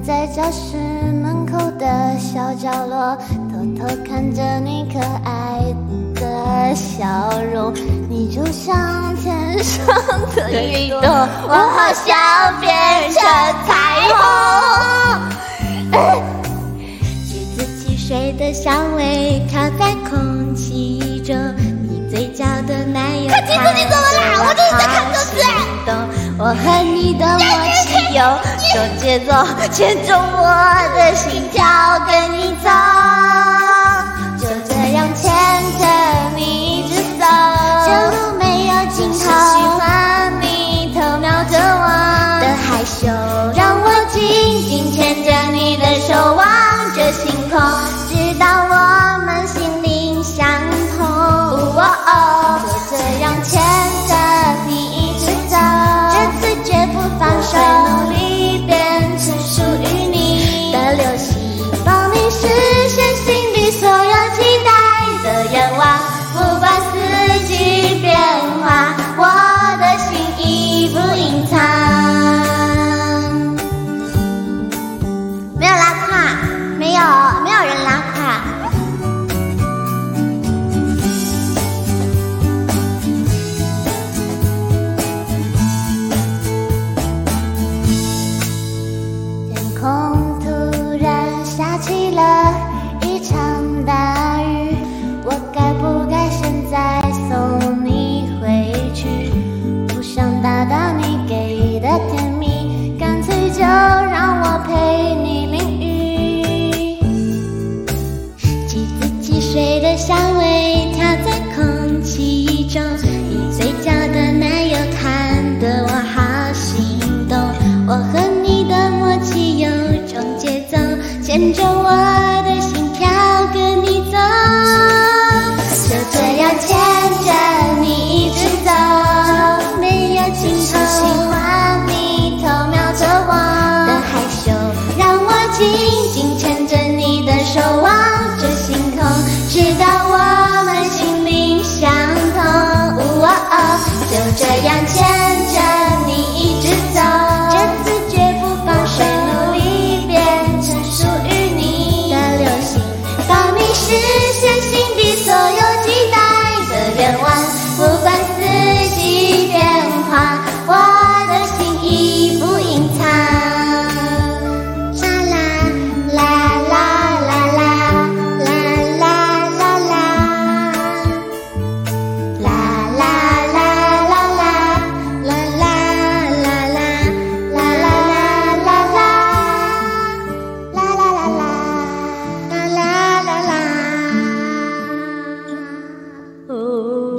站在教室门口的小角落，偷偷看着你可爱的笑容。你就像天上的云朵，我好想变成你的默契有种节奏，牵着我的心跳跟你走，牵着我的心跳跟你走，就这样牵着你一直走，没有尽头。喜欢你偷瞄着我的害羞，让我紧紧牵着你的手，望着星空，直到我们心灵相通。哦哦，就这样牵。Oh.